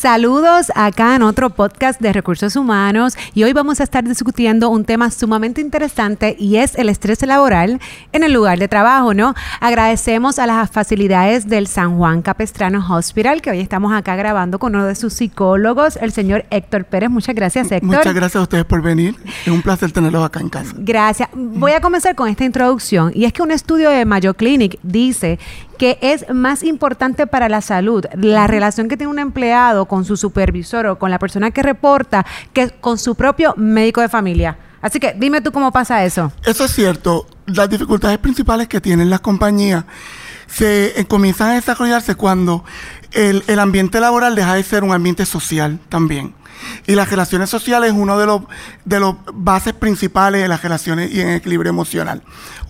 Saludos acá en otro podcast de recursos humanos y hoy vamos a estar discutiendo un tema sumamente interesante y es el estrés laboral en el lugar de trabajo, ¿no? Agradecemos a las facilidades del San Juan Capestrano Hospital que hoy estamos acá grabando con uno de sus psicólogos, el señor Héctor Pérez. Muchas gracias, Héctor. Muchas gracias a ustedes por venir. Es un placer tenerlos acá en casa. Gracias. Voy a comenzar con esta introducción y es que un estudio de Mayo Clinic dice que es más importante para la salud la relación que tiene un empleado con su supervisor o con la persona que reporta que con su propio médico de familia. Así que dime tú cómo pasa eso. Eso es cierto. Las dificultades principales que tienen las compañías se eh, comienzan a desarrollarse cuando el, el ambiente laboral deja de ser un ambiente social también. Y las relaciones sociales es uno de los, de los bases principales de las relaciones y en equilibrio emocional.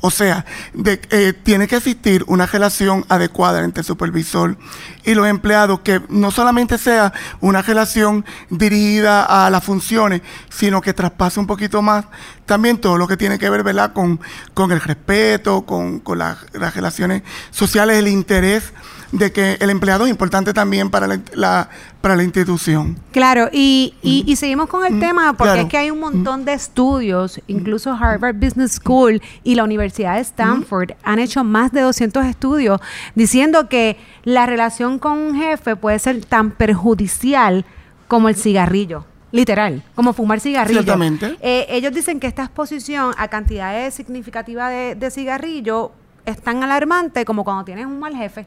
O sea, eh, tiene que existir una relación adecuada entre el supervisor y los empleados, que no solamente sea una relación dirigida a las funciones, sino que traspase un poquito más también todo lo que tiene que ver ¿verdad? Con, con el respeto, con, con las relaciones sociales, el interés de que el empleado es importante también para la, para la institución. Claro, y, y, seguimos con el tema porque es que hay un montón de estudios, incluso Harvard Business School y la Universidad de Stanford han hecho más de 200 estudios diciendo que la relación con un jefe puede ser tan perjudicial como el cigarrillo. Literal, como fumar cigarrillo. Ciertamente. Eh, ellos dicen que esta exposición a cantidades significativas de, de cigarrillo es tan alarmante como cuando tienes un mal jefe.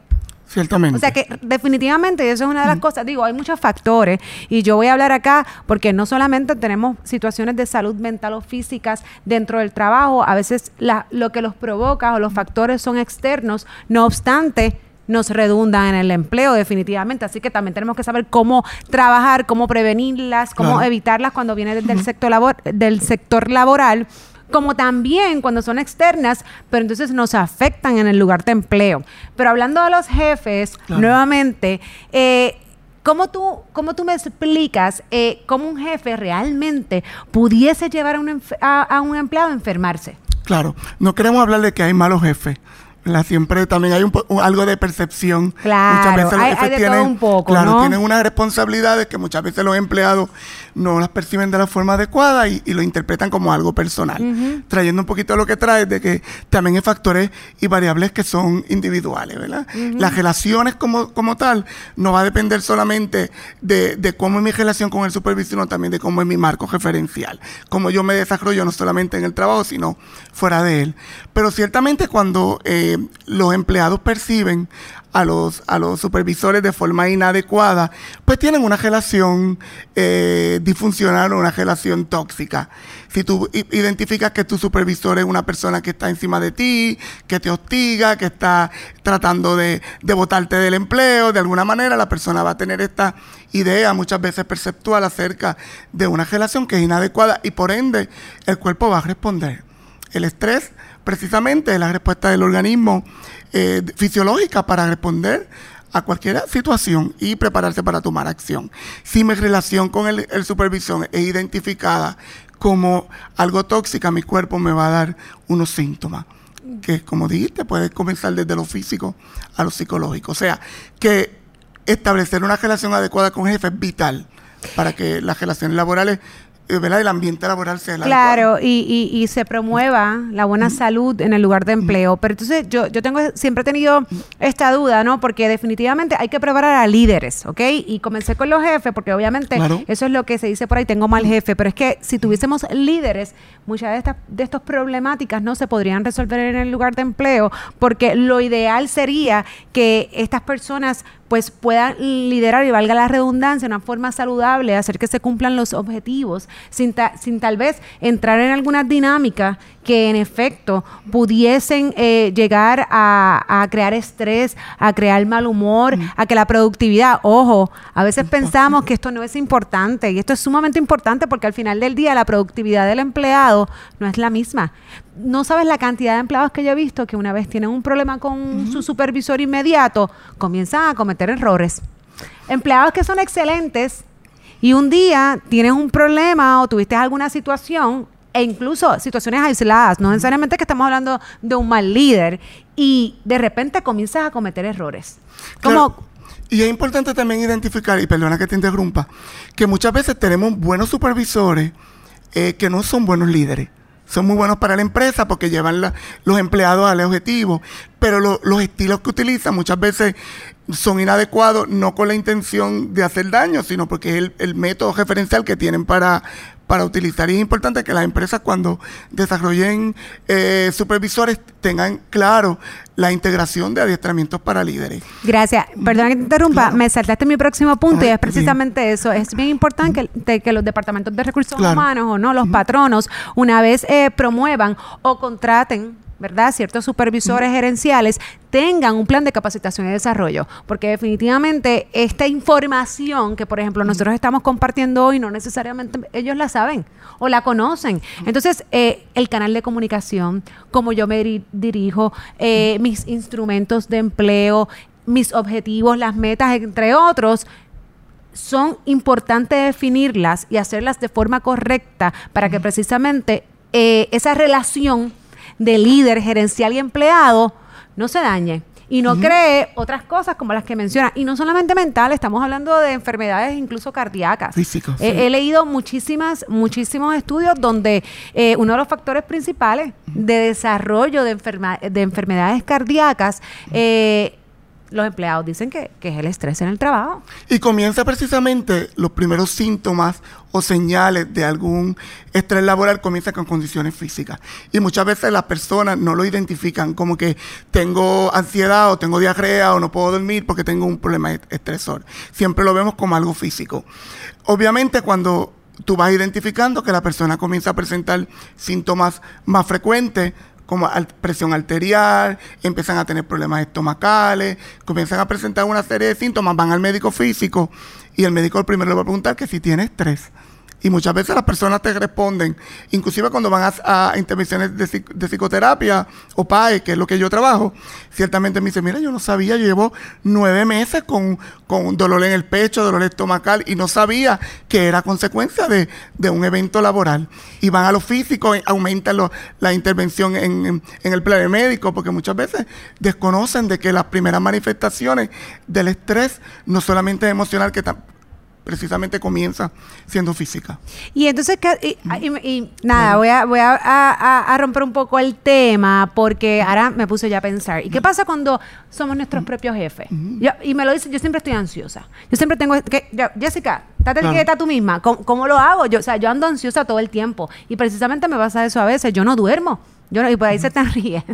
Ciertamente. O sea que definitivamente eso es una de las cosas. Digo, hay muchos factores y yo voy a hablar acá porque no solamente tenemos situaciones de salud mental o físicas dentro del trabajo, a veces la, lo que los provoca o los factores son externos, no obstante nos redundan en el empleo definitivamente. Así que también tenemos que saber cómo trabajar, cómo prevenirlas, cómo evitarlas cuando viene del, sector labor, del sector laboral como también cuando son externas, pero entonces nos afectan en el lugar de empleo. Pero hablando de los jefes, nuevamente, eh, ¿Cómo tú, ¿Cómo tú me explicas eh, cómo un jefe realmente pudiese llevar a un, a un empleado a enfermarse? Claro, no queremos hablar de que hay malos jefes, siempre también hay un, algo de percepción. Claro, muchas veces los hay, tienen, un poco, claro, tienen unas responsabilidades que muchas veces los empleados no las perciben de la forma adecuada y, lo interpretan como algo personal. Trayendo un poquito lo que trae de que también hay factores y variables que son individuales, ¿verdad? Las relaciones como, como tal no va a depender solamente de, de cómo es mi relación con el supervisor, sino también de cómo es mi marco referencial, cómo yo me desarrollo no solamente en el trabajo, sino fuera de él. Pero ciertamente cuando eh, los empleados perciben a los, a los supervisores de forma inadecuada, pues tienen una relación eh, disfuncional o una relación tóxica. Si tú identificas que tu supervisor es una persona que está encima de ti, que te hostiga, que está tratando de, de botarte del empleo, de alguna manera la persona va a tener esta idea muchas veces perceptual acerca de una relación que es inadecuada y por ende el cuerpo va a responder. El estrés precisamente es la respuesta del organismo eh, fisiológica para responder a cualquier situación y prepararse para tomar acción. Si mi relación con el, supervisor es identificada como algo tóxica, mi cuerpo me va a dar unos síntomas que, como dijiste, puede comenzar desde lo físico a lo psicológico. O sea, que establecer una relación adecuada con el jefe es vital para que las relaciones laborales eh, el ambiente laboral sea el Claro, y, y, se promueva la buena salud en el lugar de empleo. Pero entonces yo, yo tengo siempre he tenido esta duda, ¿no? Porque definitivamente hay que preparar a líderes, ¿ok? Y comencé con los jefes, porque obviamente eso es lo que se dice por ahí, tengo mal jefe, pero es que si tuviésemos líderes, muchas de estas de estas problemáticas no se podrían resolver en el lugar de empleo, porque lo ideal sería que estas personas pues puedan liderar y valga la redundancia, una forma saludable, hacer que se cumplan los objetivos, sin, sin tal vez entrar en alguna dinámica que en efecto pudiesen eh, llegar a, crear estrés, a crear mal humor, a que la productividad, ojo, a veces pensamos que esto no es importante y esto es sumamente importante porque al final del día la productividad del empleado no es la misma. No sabes la cantidad de empleados que yo he visto que una vez tienen un problema con su supervisor inmediato, comienzan a cometer errores. Empleados que son excelentes y un día tienes un problema o tuviste alguna situación e incluso situaciones aisladas, no necesariamente que estamos hablando de un mal líder, y de repente comienzas a cometer errores. Como, Y es importante también identificar, y perdona que te interrumpa, que muchas veces tenemos buenos supervisores eh, que no son buenos líderes. Son muy buenos para la empresa porque llevan los empleados al objetivo, pero los estilos que utilizan muchas veces son inadecuados, no con la intención de hacer daño, sino porque es el, el método referencial que tienen para, para utilizar. Y es importante que las empresas cuando desarrollen eh, supervisores tengan claro la integración de adiestramientos para líderes. Gracias. Perdona que te interrumpa, me saltaste mi próximo punto y es precisamente eso. Es bien importante que, que, los departamentos de recursos humanos o no, los patronos, una vez eh, promuevan o contraten ¿verdad? Ciertos supervisores gerenciales tengan un plan de capacitación y desarrollo, porque definitivamente esta información que, por ejemplo, nosotros estamos compartiendo hoy, no necesariamente ellos la saben o la conocen. Entonces, eh, el canal de comunicación, cómo yo me dirijo, eh, mis instrumentos de empleo, mis objetivos, las metas, entre otros, son importantes definirlas y hacerlas de forma correcta para que precisamente eh, esa relación de líder gerencial y empleado no se dañe y no cree otras cosas como las que menciona. Y no solamente mental, estamos hablando de enfermedades incluso cardíacas. Físicos. He leído muchísimas, muchísimos estudios donde eh, uno de los factores principales de desarrollo de, de enfermedades cardíacas eh, los empleados dicen que, es el estrés en el trabajo. Y comienza precisamente los primeros síntomas o señales de algún estrés laboral comienza con condiciones físicas. Y muchas veces las personas no lo identifican como que tengo ansiedad o tengo diarrea o no puedo dormir porque tengo un problema estresor. Siempre lo vemos como algo físico. Obviamente cuando tú vas identificando que la persona comienza a presentar síntomas más frecuentes, como presión arterial, empiezan a tener problemas estomacales, comienzan a presentar una serie de síntomas, van al médico físico y el médico primero le va a preguntar que si tiene estrés. Y muchas veces las personas te responden, inclusive cuando van a, intervenciones de, psicoterapia o PAE, que es lo que yo trabajo, ciertamente me dice, mira, yo no sabía, yo llevo nueve meses con, con dolor en el pecho, dolor estomacal, y no sabía que era consecuencia de, un evento laboral. Y van a lo físico, aumentan la intervención en, en, el plan médico, porque muchas veces desconocen de que las primeras manifestaciones del estrés no solamente es emocional, que precisamente comienza siendo física. Y entonces, y, nada, voy, a, voy a, romper un poco el tema porque ahora me puse ya a pensar. ¿Y qué pasa cuando somos nuestros propios jefes? y me lo dice, yo siempre estoy ansiosa. Yo siempre tengo que, Jessica, date el está tú misma. ¿Cómo, lo hago? Yo, o sea, yo ando ansiosa todo el tiempo y precisamente me pasa eso a veces. Yo no duermo. Yo no, y por ahí se están riendo.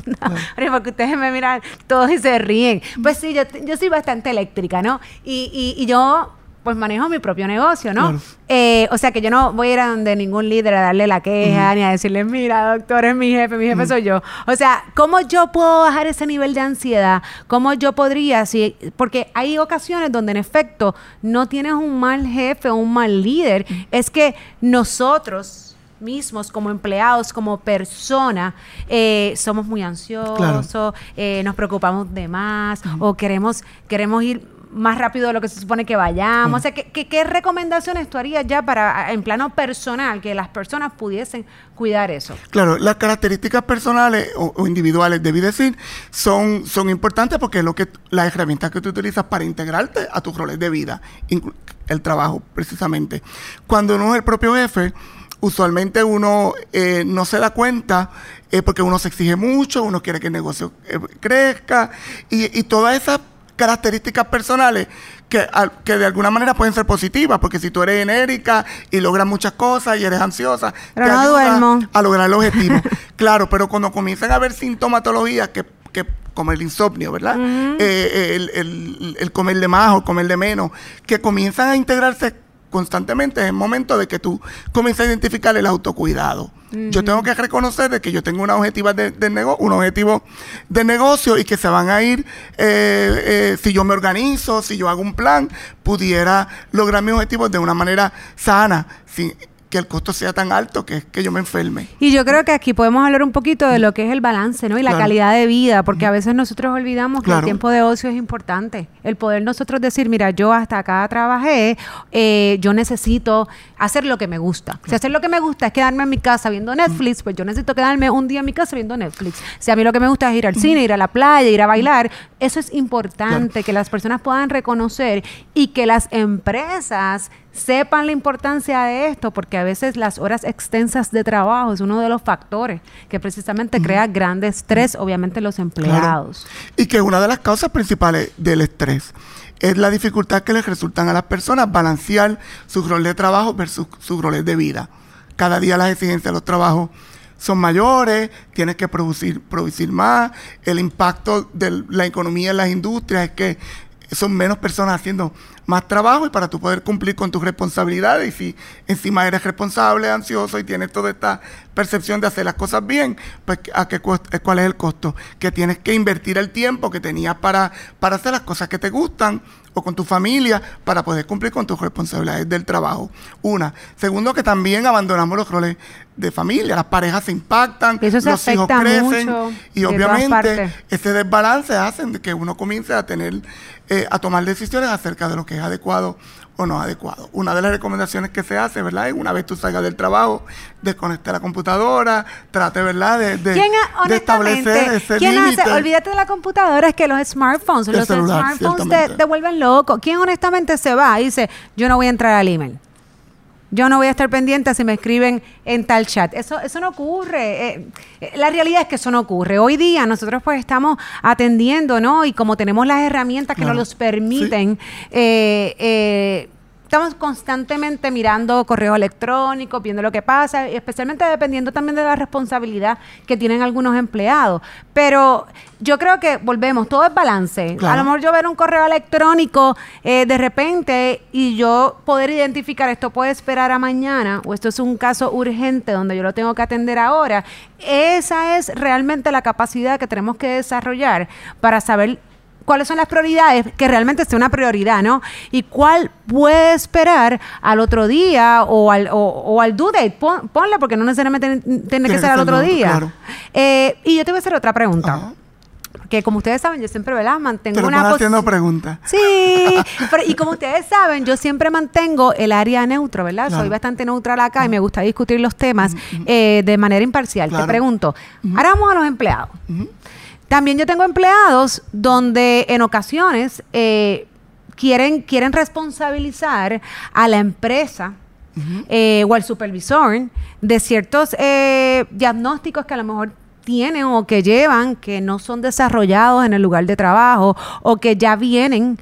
Porque ustedes me miran todos y se ríen. Pues sí, yo, yo soy bastante eléctrica, ¿no? Y, y, y yo pues manejo mi propio negocio, ¿no? Eh, o sea que yo no voy a ir a donde ningún líder a darle la queja ni a decirle, mira, doctor, es mi jefe, mi jefe soy yo. O sea, ¿cómo yo puedo bajar ese nivel de ansiedad? ¿Cómo yo podría? Si, porque hay ocasiones donde en efecto no tienes un mal jefe o un mal líder, es que nosotros mismos como empleados, como persona, eh, somos muy ansiosos, eh, nos preocupamos de más o queremos, queremos ir más rápido de lo que se supone que vayamos. O sea, ¿qué, qué, recomendaciones tú harías ya para, en plano personal, que las personas pudiesen cuidar eso? Claro, las características personales o, individuales, debí decir, son, son importantes porque es lo que las herramientas que tú utilizas para integrarte a tus roles de vida, el trabajo precisamente. Cuando uno es el propio jefe, usualmente uno eh, no se da cuenta eh, porque uno se exige mucho, uno quiere que el negocio eh, crezca y, y todas esas características personales que, que de alguna manera pueden ser positivas, porque si tú eres enérica y logras muchas cosas y eres ansiosa, te ayuda a lograr el objetivo. claro, pero cuando comienzan a haber sintomatologías que, que como el insomnio, ¿verdad? Eh, el, el, el comer de más o comer de menos, que comienzan a integrarse constantemente es el momento de que tú comiences a identificar el autocuidado. Yo tengo que reconocer de que yo tengo una objetiva de, un objetivo de negocio y que se van a ir, eh, eh, si yo me organizo, si yo hago un plan, pudiera lograr mis objetivos de una manera sana, sin, que el costo sea tan alto que, que yo me enferme. Y yo creo que aquí podemos hablar un poquito de lo que es el balance, ¿no? Y la calidad de vida, porque a veces nosotros olvidamos que el tiempo de ocio es importante. El poder nosotros decir, mira, yo hasta acá trabajé, eh, yo necesito hacer lo que me gusta. Si hacer lo que me gusta es quedarme en mi casa viendo Netflix, pues yo necesito quedarme un día en mi casa viendo Netflix. Si a mí lo que me gusta es ir al cine, ir a la playa, ir a bailar, eso es importante, que las personas puedan reconocer y que las empresas sepan la importancia de esto, porque a veces las horas extensas de trabajo es uno de los factores que precisamente crea gran estrés, obviamente, en los empleados. Y que una de las causas principales del estrés es la dificultad que les resultan a las personas balancear su rol de trabajo versus su rol de vida. Cada día las exigencias de los trabajos son mayores, tienes que producir, producir más, el impacto de la economía en las industrias es que son menos personas haciendo más trabajo y para tú poder cumplir con tus responsabilidades. Y si encima eres responsable, ansioso y tienes toda esta percepción de hacer las cosas bien, pues ¿a qué eh, ¿cuál es el costo? Que tienes que invertir el tiempo que tenías para, para hacer las cosas que te gustan o con tu familia para poder cumplir con tus responsabilidades del trabajo. Una. Segundo, que también abandonamos los roles de familia. Las parejas se impactan, los hijos crecen y obviamente ese desbalance hace que uno comience a tener, eh, a tomar decisiones acerca de lo que es adecuado o no adecuado. Una de las recomendaciones que se hace, ¿verdad? Es una vez tú salgas del trabajo, desconecte la computadora, trate, ¿verdad? De, de, establecer ese ¿quién hace? Olvídate de la computadora, es que los smartphones, los smartphones te, te, vuelven loco. ¿Quién honestamente se va y dice, yo no voy a entrar al email? Yo no voy a estar pendiente si me escriben en tal chat. Eso, eso no ocurre. Eh, eh, la realidad es que eso no ocurre. Hoy día nosotros pues estamos atendiendo, ¿no? Y como tenemos las herramientas que nos los permiten, eh, estamos constantemente mirando correo electrónico, viendo lo que pasa, especialmente dependiendo también de la responsabilidad que tienen algunos empleados. Pero yo creo que volvemos, todo es balance. A lo mejor yo ver un correo electrónico eh, de repente y yo poder identificar esto puede esperar a mañana o esto es un caso urgente donde yo lo tengo que atender ahora. Esa es realmente la capacidad que tenemos que desarrollar para saber cuáles son las prioridades, que realmente sea una prioridad, ¿no? Y cuál puede esperar al otro día o al, o, al due date. ponle, porque no necesariamente tiene, que ser al otro día. Eh, y yo te voy a hacer otra pregunta. Porque como ustedes saben, yo siempre, ¿verdad? Mantengo una haciendo preguntas. Sí, y como ustedes saben, yo siempre mantengo el área neutro, ¿verdad? Soy bastante neutral acá y me gusta discutir los temas eh, de manera imparcial. Te pregunto, ahora vamos a los empleados. También yo tengo empleados donde en ocasiones eh, quieren, quieren responsabilizar a la empresa eh, o al supervisor de ciertos eh, diagnósticos que a lo mejor tienen o que llevan que no son desarrollados en el lugar de trabajo o que ya vienen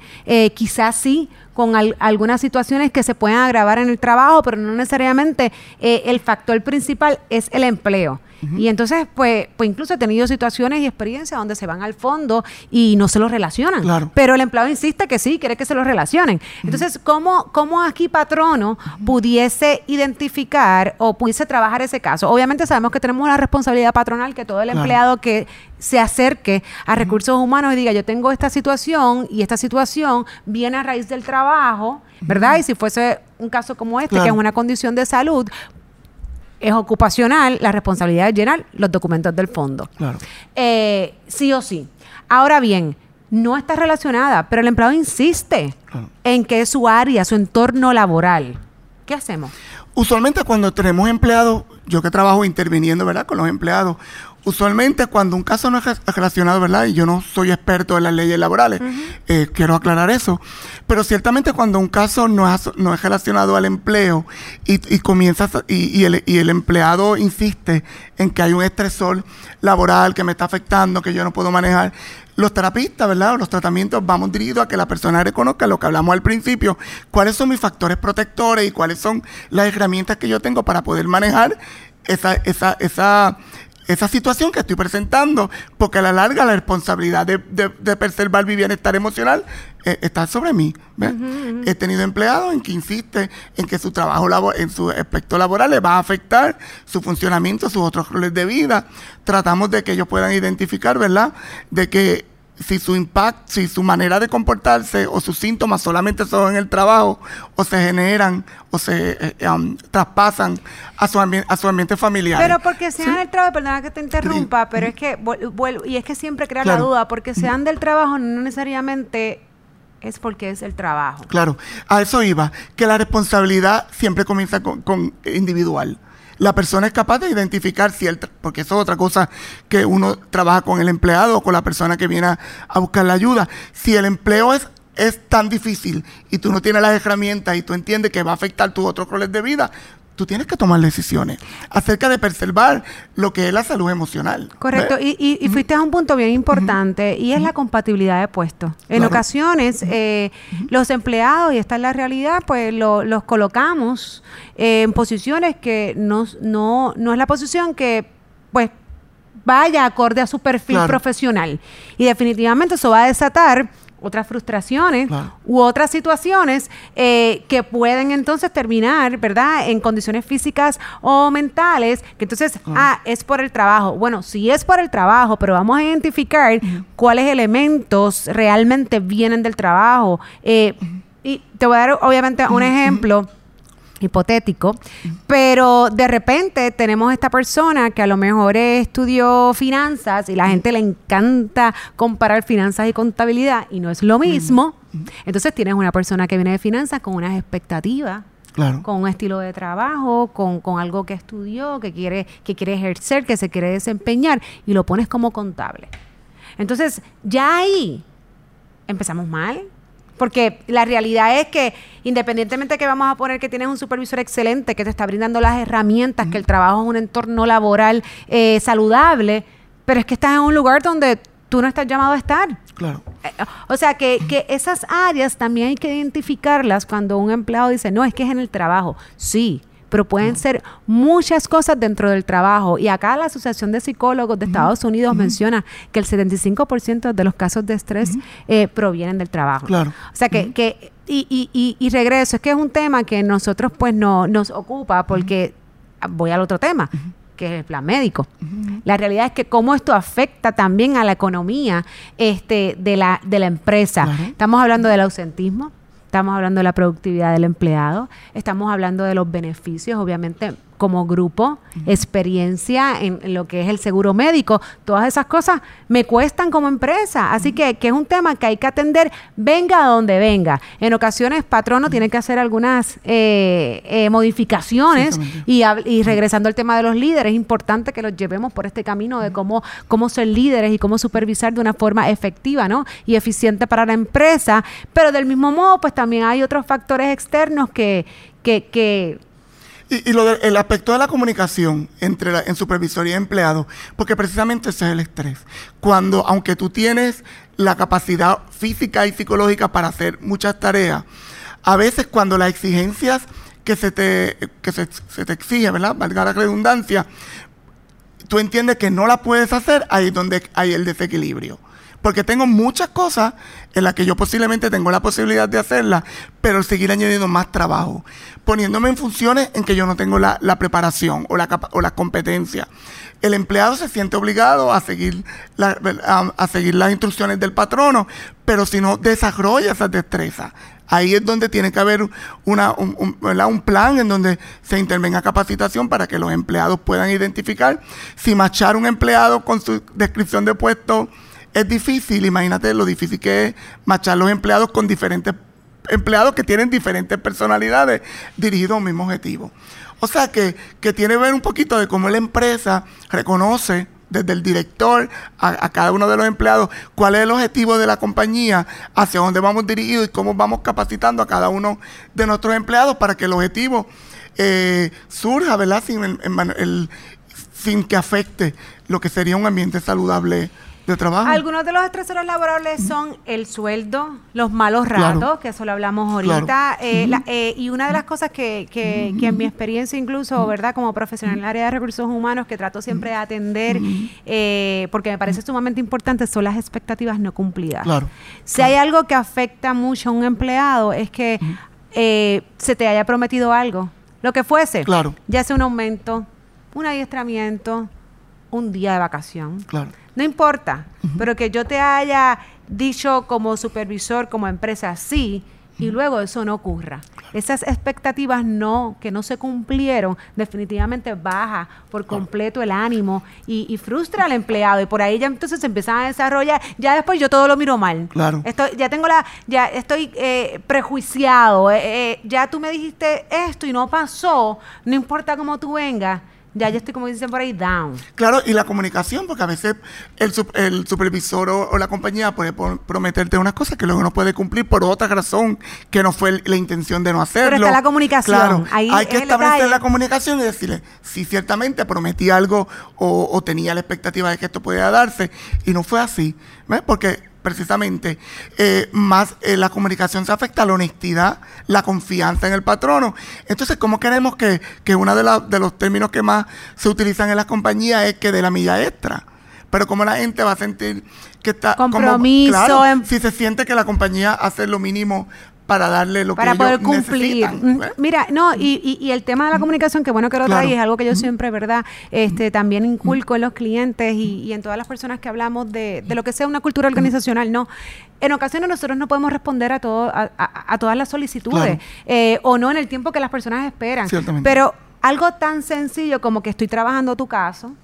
quizás sí con algunas situaciones que se pueden agravar en el trabajo, pero no necesariamente el factor principal es el empleo. Y entonces, pues, pues incluso he tenido situaciones y experiencias donde se van al fondo y no se los relacionan. Pero el empleado insiste que sí, quiere que se los relacionen. Entonces, ¿cómo, ¿cómo aquí patrono pudiese identificar o pudiese trabajar ese caso? Obviamente sabemos que tenemos la responsabilidad patronal que todo el empleado que se acerque a recursos humanos y diga, yo tengo esta situación y esta situación viene a raíz del trabajo, ¿verdad? Y si fuese un caso como este, que es una condición de salud, es ocupacional, la responsabilidad de llenar los documentos del fondo. Claro. Eh, sí o sí. Ahora bien, no está relacionada, pero el empleado insiste en que es su área, su entorno laboral. ¿Qué hacemos? Usualmente cuando tenemos empleados, yo que trabajo interviniendo, ¿verdad? Con los empleados, usualmente cuando un caso no es relacionado, ¿verdad? Y yo no soy experto en las leyes laborales, eh, quiero aclarar eso, pero ciertamente cuando un caso no es, no es relacionado al empleo y, comienza y, el, y el empleado insiste en que hay un estresor laboral que me está afectando, que yo no puedo manejar, los terapistas, ¿verdad? Los tratamientos vamos dirigidos a que la persona reconozca lo que hablamos al principio, cuáles son mis factores protectores y cuáles son las herramientas que yo tengo para poder manejar esa, esa, esa, esa situación que estoy presentando, porque a la larga la responsabilidad de, preservar mi bienestar emocional eh, está sobre mí. He tenido empleados en que insiste en que su trabajo en su aspecto laboral le va a afectar su funcionamiento, sus otros roles de vida. Tratamos de que ellos puedan identificar, ¿verdad? De que si su impacto, si su manera de comportarse o sus síntomas solamente son en el trabajo o se generan o se eh, um, traspasan a su, a su ambiente familiar. Pero porque sean del trabajo, perdona que te interrumpa, pero es que, vuelvo, y es que siempre crea la duda, porque sean del trabajo no necesariamente es porque es el trabajo. Claro, a eso iba, que la responsabilidad siempre comienza con, con individual la persona es capaz de identificar si él, porque eso es otra cosa que uno trabaja con el empleado o con la persona que viene a, buscar la ayuda. Si el empleo es es tan difícil y tú no tienes las herramientas y tú entiendes que va a afectar tus otros roles de vida, tú tienes que tomar decisiones acerca de preservar lo que es la salud emocional. Correcto, y, fuiste a un punto bien importante y es la compatibilidad de puestos. En ocasiones eh, los empleados, y esta es la realidad, pues los colocamos en posiciones que no, no, no es la posición que pues vaya acorde a su perfil profesional. Y definitivamente eso va a desatar otras frustraciones u otras situaciones eh, que pueden entonces terminar, ¿verdad?, en condiciones físicas o mentales, que entonces, ah, es por el trabajo. Bueno, sí es por el trabajo, pero vamos a identificar cuáles elementos realmente vienen del trabajo. Eh, y te voy a dar, obviamente, un ejemplo hipotético, pero de repente tenemos esta persona que a lo mejor estudió finanzas y la gente le encanta comparar finanzas y contabilidad y no es lo mismo. Entonces tienes una persona que viene de finanzas con unas expectativas con un estilo de trabajo, con, con, algo que estudió, que quiere, que quiere ejercer, que se quiere desempeñar, y lo pones como contable. Entonces, ya ahí empezamos mal, porque la realidad es que independientemente de que vamos a poner que tienes un supervisor excelente, que te está brindando las herramientas, que el trabajo es un entorno laboral eh, saludable, pero es que estás en un lugar donde tú no estás llamado a estar. Claro. Eh, o sea, que, que esas áreas también hay que identificarlas cuando un empleado dice, no, es que es en el trabajo. Sí, pero pueden ser muchas cosas dentro del trabajo. Y acá la Asociación de Psicólogos de Estados Unidos menciona que el 75% de los casos de estrés eh, provienen del trabajo. Claro. O sea que, que y, y, y, regreso, es que es un tema que nosotros pues no nos ocupa porque voy al otro tema que es el plan médico. La realidad es que cómo esto afecta también a la economía este, de, la, de la empresa. Estamos hablando del ausentismo, Estamos hablando de la productividad del empleado, estamos hablando de los beneficios, obviamente como grupo, experiencia en, lo que es el seguro médico, todas esas cosas me cuestan como empresa. Así que, que es un tema que hay que atender, venga a donde venga. En ocasiones, patrono tiene que hacer algunas eh, eh, modificaciones y, y, regresando al tema de los líderes, es importante que los llevemos por este camino de cómo, cómo ser líderes y cómo supervisar de una forma efectiva ¿no? y eficiente para la empresa. Pero del mismo modo, pues también hay otros factores externos que, que, que y, lo el aspecto de la comunicación entre en supervisor y empleado, porque precisamente ese es el estrés. Cuando, aunque tú tienes la capacidad física y psicológica para hacer muchas tareas, a veces cuando las exigencias que se te, que se te exige, ¿verdad? Valga la redundancia, tú entiendes que no la puedes hacer, ahí es donde hay el desequilibrio porque tengo muchas cosas en las que yo posiblemente tengo la posibilidad de hacerlas, pero seguir añadiendo más trabajo, poniéndome en funciones en que yo no tengo la, preparación o la, o la competencia. El empleado se siente obligado a seguir, a, seguir las instrucciones del patrono, pero si no desarrolla esas destrezas, ahí es donde tiene que haber una, un, un, plan en donde se intervenga capacitación para que los empleados puedan identificar si machar un empleado con su descripción de puesto es difícil, imagínate lo difícil que es machar los empleados con diferentes empleados que tienen diferentes personalidades dirigidos a un mismo objetivo. O sea que, que tiene que ver un poquito de cómo la empresa reconoce desde el director a, cada uno de los empleados cuál es el objetivo de la compañía, hacia dónde vamos dirigidos y cómo vamos capacitando a cada uno de nuestros empleados para que el objetivo eh, surja, ¿verdad? Sin, el, sin que afecte lo que sería un ambiente saludable trabajo. Algunos de los estresores laborables son el sueldo, los malos ratos, que eso lo hablamos ahorita, eh, eh, y una de las cosas que, que, en mi experiencia incluso, ¿verdad? Como profesional en el área de recursos humanos, que trato siempre de atender, eh, porque me parece sumamente importante, son las expectativas no cumplidas. Si hay algo que afecta mucho a un empleado, es que se te haya prometido algo, lo que fuese, ya sea un aumento, un adiestramiento, un día de vacación. Claro no importa, pero que yo te haya dicho como supervisor, como empresa, sí, y luego eso no ocurra. Esas expectativas no, que no se cumplieron, definitivamente baja por completo el ánimo y, frustra al empleado. Y por ahí ya entonces se empiezan a desarrollar. Ya después yo todo lo miro mal. Claro. Estoy, ya tengo la, ya estoy eh, prejuiciado. Eh, eh, ya tú me dijiste esto y no pasó. No importa cómo tú vengas ya yo estoy, como dicen por ahí, down. Claro, y la comunicación, porque a veces el, el supervisor o, la compañía puede prometerte unas cosas que luego no puede cumplir por otra razón que no fue la intención de no hacerlo. Pero está la comunicación. Claro, hay que establecer la comunicación y decirle, si ciertamente prometí algo o, o tenía la expectativa de que esto pudiera darse y no fue así, ¿ves? Porque precisamente, eh, más eh, la comunicación se afecta la honestidad, la confianza en el patrono. Entonces, ¿cómo queremos que, que uno de, de los términos que más se utilizan en las compañías es que de la milla extra? Pero como la gente va a sentir que está... Compromiso. si se siente que la compañía hace lo mínimo para darle lo para que poder cumplir. Mira, no, y, y, el tema de la comunicación, que bueno que lo traes, es algo que yo siempre, ¿verdad? Este, también inculco en los clientes y, en todas las personas que hablamos de, de, lo que sea una cultura organizacional, ¿no? En ocasiones nosotros no podemos responder a, todo, a, a, todas las solicitudes eh, o no en el tiempo que las personas esperan. Pero algo tan sencillo como que estoy trabajando tu caso,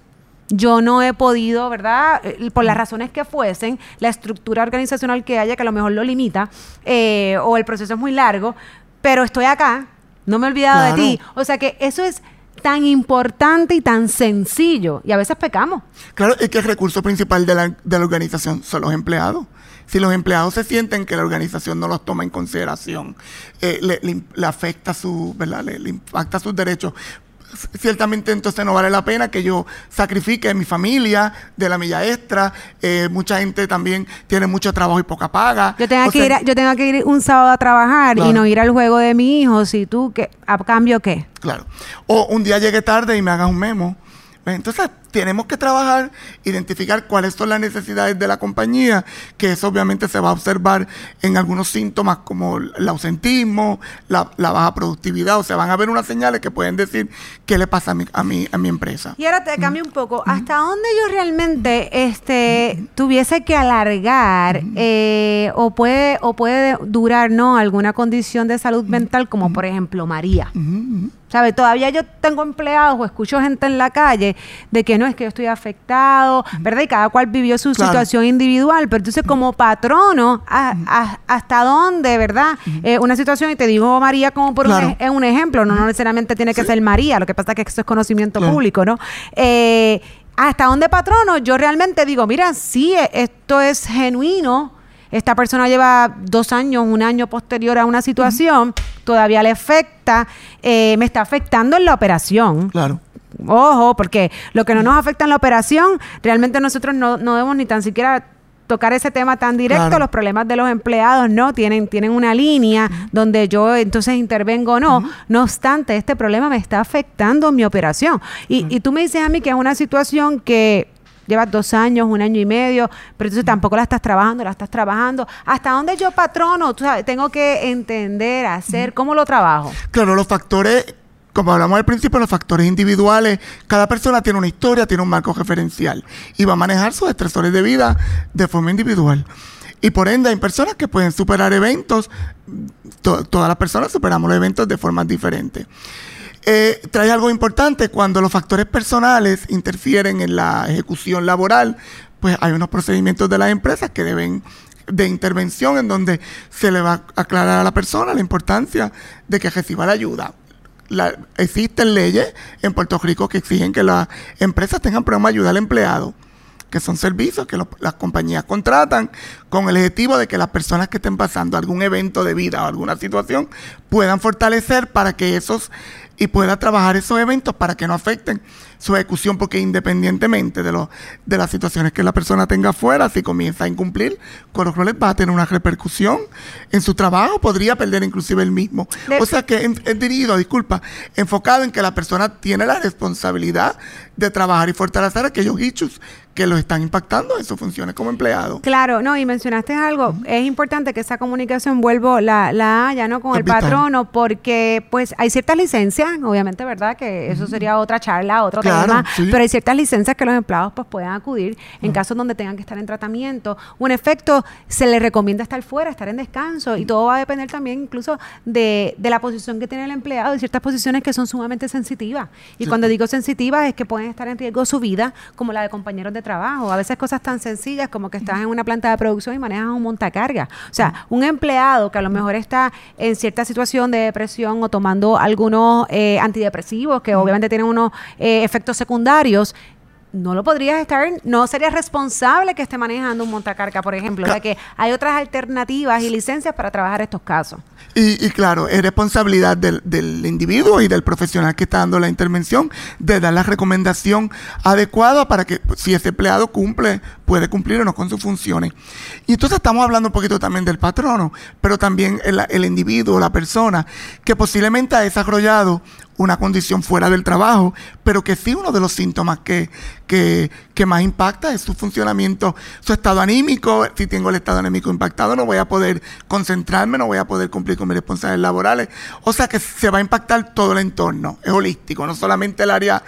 yo no he podido, ¿verdad? Eh, por las razones que fuesen, la estructura organizacional que haya, que a lo mejor lo limita, eh, o el proceso es muy largo, pero estoy acá, no me he olvidado de ti. O sea que eso es tan importante y tan sencillo, y a veces pecamos. Claro, es que el recurso principal de la, de la organización son los empleados si los empleados se sienten que la organización no los toma en consideración, eh, le, afecta su, ¿verdad? Le, le, impacta sus derechos, ciertamente entonces no vale la pena que yo sacrifique mi familia de la milla extra. Eh, mucha gente también tiene mucho trabajo y poca paga. Yo tengo, que, ir, yo tengo que ir un sábado a trabajar y no ir al juego de mi hijo. Si tú, que ¿a cambio qué? Claro. O un día llegue tarde y me hagas un memo entonces, tenemos que trabajar, identificar cuáles son las necesidades de la compañía, que eso obviamente se va a observar en algunos síntomas como el ausentismo, la, baja productividad, o sea, van a haber unas señales que pueden decir qué le pasa a mi, a mi, a mi empresa. Y ahora te cambio un poco, ¿hasta dónde yo realmente este, tuviese que alargar eh, o, puede, o puede durar no alguna condición de salud mental como por ejemplo María? ¿Sabe? Todavía yo tengo empleados o escucho gente en la calle de que no es que yo estoy afectado, ¿verdad? Y cada cual vivió su situación individual, pero entonces como patrono, ¿hasta dónde, verdad? Eh, una situación, y te digo María como por un, un, ejemplo, no, necesariamente tiene que ser María, lo que pasa es que eso es conocimiento público, ¿no? Eh, ¿Hasta dónde patrono? Yo realmente digo, mira, sí, esto es genuino, esta persona lleva dos años, un año posterior a una situación, todavía le afecta, eh, me está afectando en la operación. Claro. Ojo, porque lo que no nos afecta en la operación, realmente nosotros no, no debemos ni tan siquiera tocar ese tema tan directo, los problemas de los empleados, ¿no? Tienen, tienen una línea donde yo entonces intervengo o no. No obstante, este problema me está afectando mi operación. Y, y tú me dices a mí que es una situación que llevas dos años, un año y medio, pero entonces tampoco la estás trabajando, la estás trabajando. ¿Hasta dónde yo patrono? Tú sabes, tengo que entender, hacer, ¿cómo lo trabajo? Claro, los factores como hablamos al principio, los factores individuales, cada persona tiene una historia, tiene un marco referencial y va a manejar sus estresores de vida de forma individual. Y por ende hay personas que pueden superar eventos, todas las personas superamos los eventos de formas diferentes eh, trae algo importante, cuando los factores personales interfieren en la ejecución laboral, pues hay unos procedimientos de las empresas que deben de intervención en donde se le va a aclarar a la persona la importancia de que reciba la ayuda. Existen leyes en Puerto Rico que exigen que las empresas tengan programa de ayuda al empleado que son servicios que las compañías contratan con el objetivo de que las personas que estén pasando algún evento de vida o alguna situación puedan fortalecer para que esos y pueda trabajar esos eventos para que no afecten su ejecución, porque independientemente de, lo, de las situaciones que la persona tenga afuera, si comienza a incumplir con los roles, va a tener una repercusión en su trabajo, podría perder inclusive el mismo. o sea que es dirigido, disculpa, enfocado en que la persona tiene la responsabilidad de trabajar y fortalecer aquellos issues que los están impactando en sus funciones como empleados. Claro, no, y mencionaste algo, es importante que esa comunicación vuelvo la, la haya, ¿no? Con el patrono, porque pues hay ciertas licencias, obviamente, ¿verdad? Que eso sería otra charla, otro pero hay ciertas licencias que los empleados pues puedan acudir en casos donde tengan que estar en tratamiento. Un efecto, se les recomienda estar fuera, estar en descanso, y todo va a depender también incluso de, de la posición que tiene el empleado, de ciertas posiciones que son sumamente sensitivas. Y cuando digo sensitivas es que pueden estar en riesgo su vida, como la de compañeros de trabajo. A veces cosas tan sencillas como que estás en una planta de producción y manejas un montacarga. O sea, un empleado que a lo mejor está en cierta situación de depresión o tomando algunos eh, antidepresivos que obviamente tienen unos eh, efectos secundarios, no lo podrías estar, no serías responsable que esté manejando un montacarga, por ejemplo. O sea que hay otras alternativas y licencias para trabajar estos casos. Y, claro, es responsabilidad del, del, individuo y del profesional que está dando la intervención de dar la recomendación adecuada para que si ese empleado cumple, puede cumplir o no con sus funciones. Y entonces estamos hablando un poquito también del patrono, pero también el, el individuo, la persona que posiblemente ha desarrollado una condición fuera del trabajo, pero que sí uno de los síntomas que, que, más impacta es su funcionamiento, su estado anímico. Si tengo el estado anímico impactado, no voy a poder concentrarme, no voy a poder cumplir con mis responsabilidades laborales. O sea que se va a impactar todo el entorno, es holístico, no solamente el área.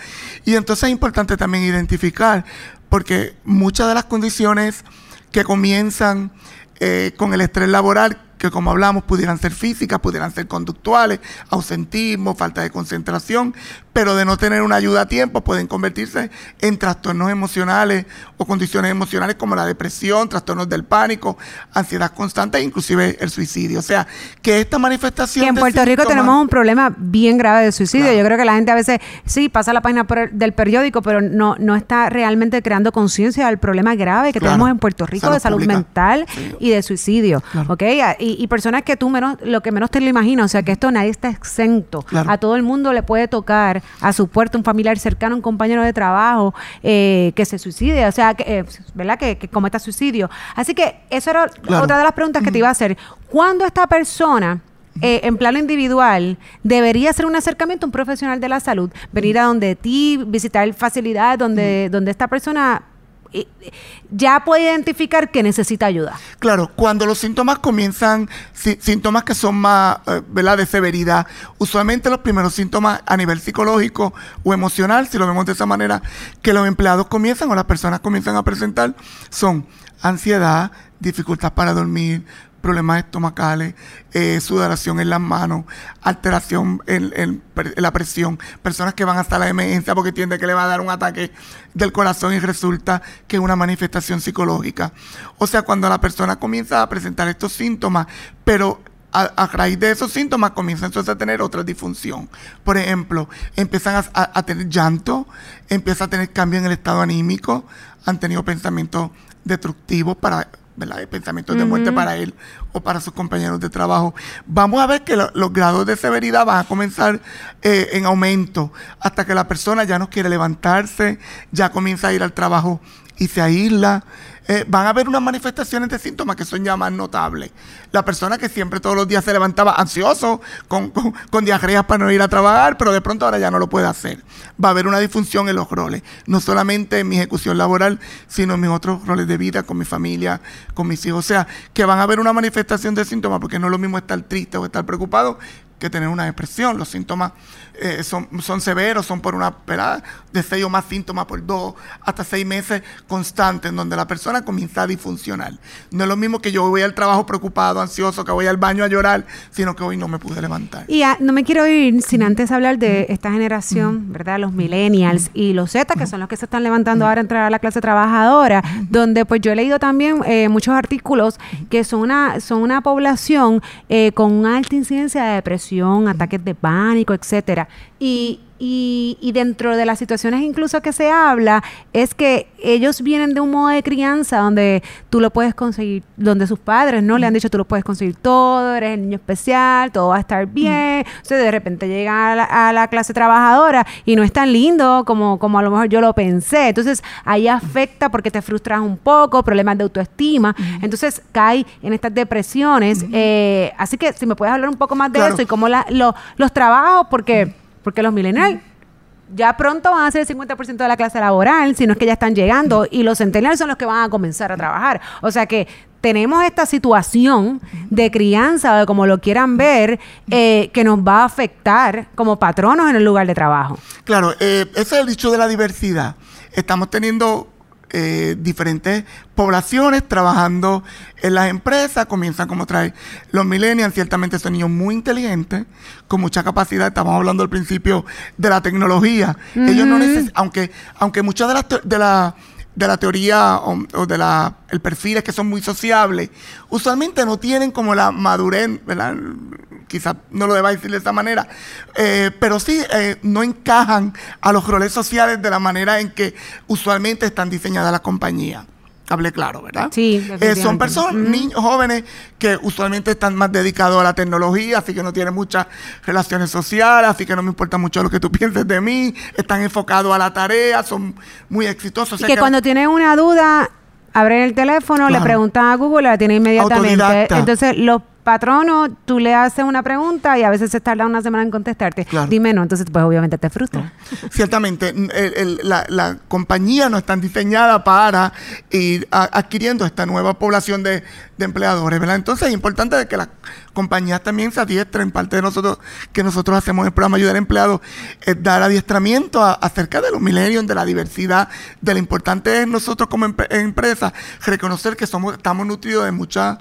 Y entonces es importante también identificar, porque muchas de las condiciones que comienzan eh, con el estrés laboral que como hablamos pudieran ser físicas, pudieran ser conductuales, ausentismo, falta de concentración, pero de no tener una ayuda a tiempo pueden convertirse en trastornos emocionales o condiciones emocionales como la depresión, trastornos del pánico, ansiedad constante e inclusive el suicidio. O sea, que esta manifestación... Que en Puerto Rico tenemos un problema bien grave de suicidio. Yo creo que la gente a veces sí pasa la página del periódico, pero no, no está realmente creando conciencia del problema grave que tenemos en Puerto Rico de salud mental y de suicidio. ¿Ok? Y, personas que tú menos, lo que menos te lo imaginas, o sea, que esto nadie está exento. A todo el mundo le puede tocar a su puerta un familiar cercano, un compañero de trabajo eh, que se suicide, o sea, que, eh, ¿verdad? Que, cometa suicidio. Así que eso era otra de las preguntas que te iba a hacer. ¿Cuándo esta persona... Eh, en plano individual, debería ser un acercamiento a un profesional de la salud, venir a donde ti, visitar facilidades donde, donde esta persona ya puede identificar que necesita ayuda. Claro, cuando los síntomas comienzan, síntomas que son más, eh, de severidad, usualmente los primeros síntomas a nivel psicológico o emocional, si lo vemos de esa manera, que los empleados comienzan o las personas comienzan a presentar, son ansiedad, dificultad para dormir, problemas estomacales, eh, sudoración en las manos, alteración en, la presión, personas que van hasta la emergencia porque entiende que le va a dar un ataque del corazón y resulta que es una manifestación psicológica. O sea, cuando la persona comienza a presentar estos síntomas, pero a, raíz de esos síntomas comienzan entonces a tener otra disfunción. Por ejemplo, empiezan a, a, tener llanto, empieza a tener cambio en el estado anímico, han tenido pensamientos destructivos para ¿verdad? de pensamientos de muerte para él o para sus compañeros de trabajo. Vamos a ver que los grados de severidad van a comenzar eh, en aumento hasta que la persona ya no quiere levantarse, ya comienza a ir al trabajo y se aísla. Eh, van a haber unas manifestaciones de síntomas que son ya más notables. La persona que siempre todos los días se levantaba ansioso, con, con, diarreas para no ir a trabajar, pero de pronto ahora ya no lo puede hacer. Va a haber una disfunción en los roles, no solamente en mi ejecución laboral, sino en mis otros roles de vida, con mi familia, con mis hijos. O sea, que van a haber una manifestación de síntomas, porque no es lo mismo estar triste o estar preocupado que tener una depresión. Los síntomas eh, son, son severos, son por una pelada de seis o más síntomas por dos, hasta seis meses constantes, en donde la persona comienza a disfuncionar. No es lo mismo que yo voy al trabajo preocupado, ansioso, que voy al baño a llorar, sino que hoy no me pude levantar. Y no me quiero ir sin antes hablar de esta generación, ¿verdad? Los millennials y los Z, que son los que se están levantando ahora a entrar a la clase trabajadora, donde pues yo he leído también eh, muchos artículos que son una, son una población eh, con una alta incidencia de depresión, ataques de pánico, etcétera. Y, y, y, dentro de las situaciones incluso que se habla, es que ellos vienen de un modo de crianza donde tú lo puedes conseguir, donde sus padres no le han dicho tú lo puedes conseguir todo, eres el niño especial, todo va a estar bien. O sea, de repente llegan a la, clase trabajadora y no es tan lindo como, como a lo mejor yo lo pensé. Entonces ahí afecta porque te frustras un poco, problemas de autoestima. Entonces cae en estas depresiones. Eh, así que si me puedes hablar un poco más de eso y cómo la, los trabajos, porque porque los millennials ya pronto van a ser el 50% de la clase laboral, si no es que ya están llegando, y los centenarios son los que van a comenzar a trabajar. O sea que tenemos esta situación de crianza, de como lo quieran ver, eh, que nos va a afectar como patronos en el lugar de trabajo. Claro, eh, ese es el dicho de la diversidad. Estamos teniendo eh, diferentes poblaciones trabajando en las empresas, comienzan como trae los millennials, ciertamente son niños muy inteligentes, con mucha capacidad, estamos hablando al principio de la tecnología. Ellos no necesitan, aunque, aunque muchas de las de la, de la teoría o, de la el perfil es que son muy sociables, usualmente no tienen como la madurez, ¿verdad? Quizás no lo deba decir de esa manera, eh, pero sí eh, no encajan a los roles sociales de la manera en que usualmente están diseñadas las compañías. Hable claro, ¿verdad? Sí. Eh, son personas, niños, jóvenes que usualmente están más dedicados a la tecnología, así que no tienen muchas relaciones sociales, así que no me importa mucho lo que tú pienses de mí, están enfocados a la tarea, son muy exitosos. que, cuando tienen una duda, abren el teléfono, le preguntan a Google, la tienen inmediatamente. Entonces, los patrono, tú le haces una pregunta y a veces se tarda una semana en contestarte. Dime no, entonces pues obviamente te frustra. Ciertamente, la, compañía no está diseñada para ir adquiriendo esta nueva población de, empleadores, ¿verdad? Entonces es importante que las compañías también se adiestren. Parte de nosotros que nosotros hacemos en el programa Ayudar a Empleados es dar adiestramiento acerca de los millennials, de la diversidad, de lo importante es nosotros como empresa reconocer que somos estamos nutridos de muchas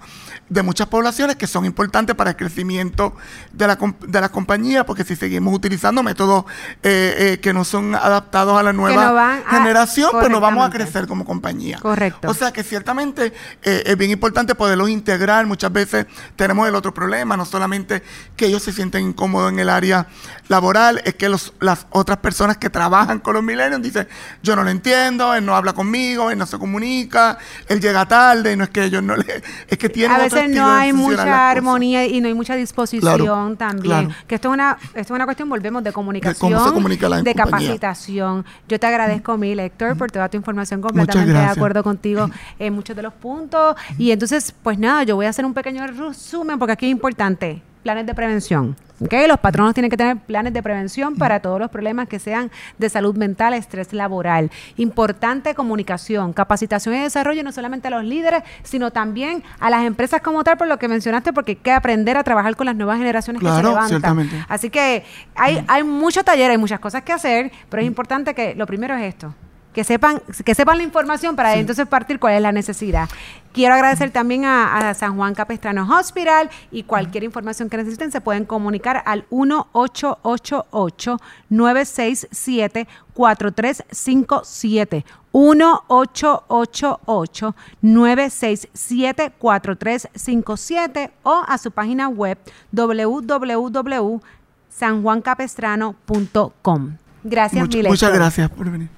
de muchas poblaciones que son importantes para el crecimiento de la, de la compañía, porque si seguimos utilizando métodos eh, eh, que no son adaptados a la nueva generación, pues no vamos a crecer como compañía. Correcto. O sea que ciertamente eh, es bien importante poderlos integrar. Muchas veces tenemos el otro problema, no solamente que ellos se sienten incómodos en el área laboral, es que los, las otras personas que trabajan con los millennials dicen, yo no lo entiendo, él no habla conmigo, él no se comunica, él llega tarde, y no es que ellos no le... Es que tienen no hay mucha armonía y no hay mucha disposición también. Que esto es una esto es una cuestión, volvemos, de comunicación, de, capacitación. Yo te agradezco mil, Héctor, por toda tu información completamente de acuerdo contigo en muchos de los puntos. Y entonces, pues nada, yo voy a hacer un pequeño resumen porque aquí es importante planes de prevención. ¿okay? Los patronos tienen que tener planes de prevención para todos los problemas que sean de salud mental, estrés laboral. Importante comunicación, capacitación y desarrollo no solamente a los líderes, sino también a las empresas como tal, por lo que mencionaste, porque hay que aprender a trabajar con las nuevas generaciones que se levantan. Así que hay, hay mucho taller, hay muchas cosas que hacer, pero es importante que lo primero es esto, que sepan, que sepan la información para entonces partir cuál es la necesidad. Quiero agradecer también a, San Juan Capestrano Hospital y cualquier información que necesiten se pueden comunicar al 1888 967 4357 1888 967 4357 o a su página web www.sanjuancapestrano.com. Gracias, Muchas gracias por venir.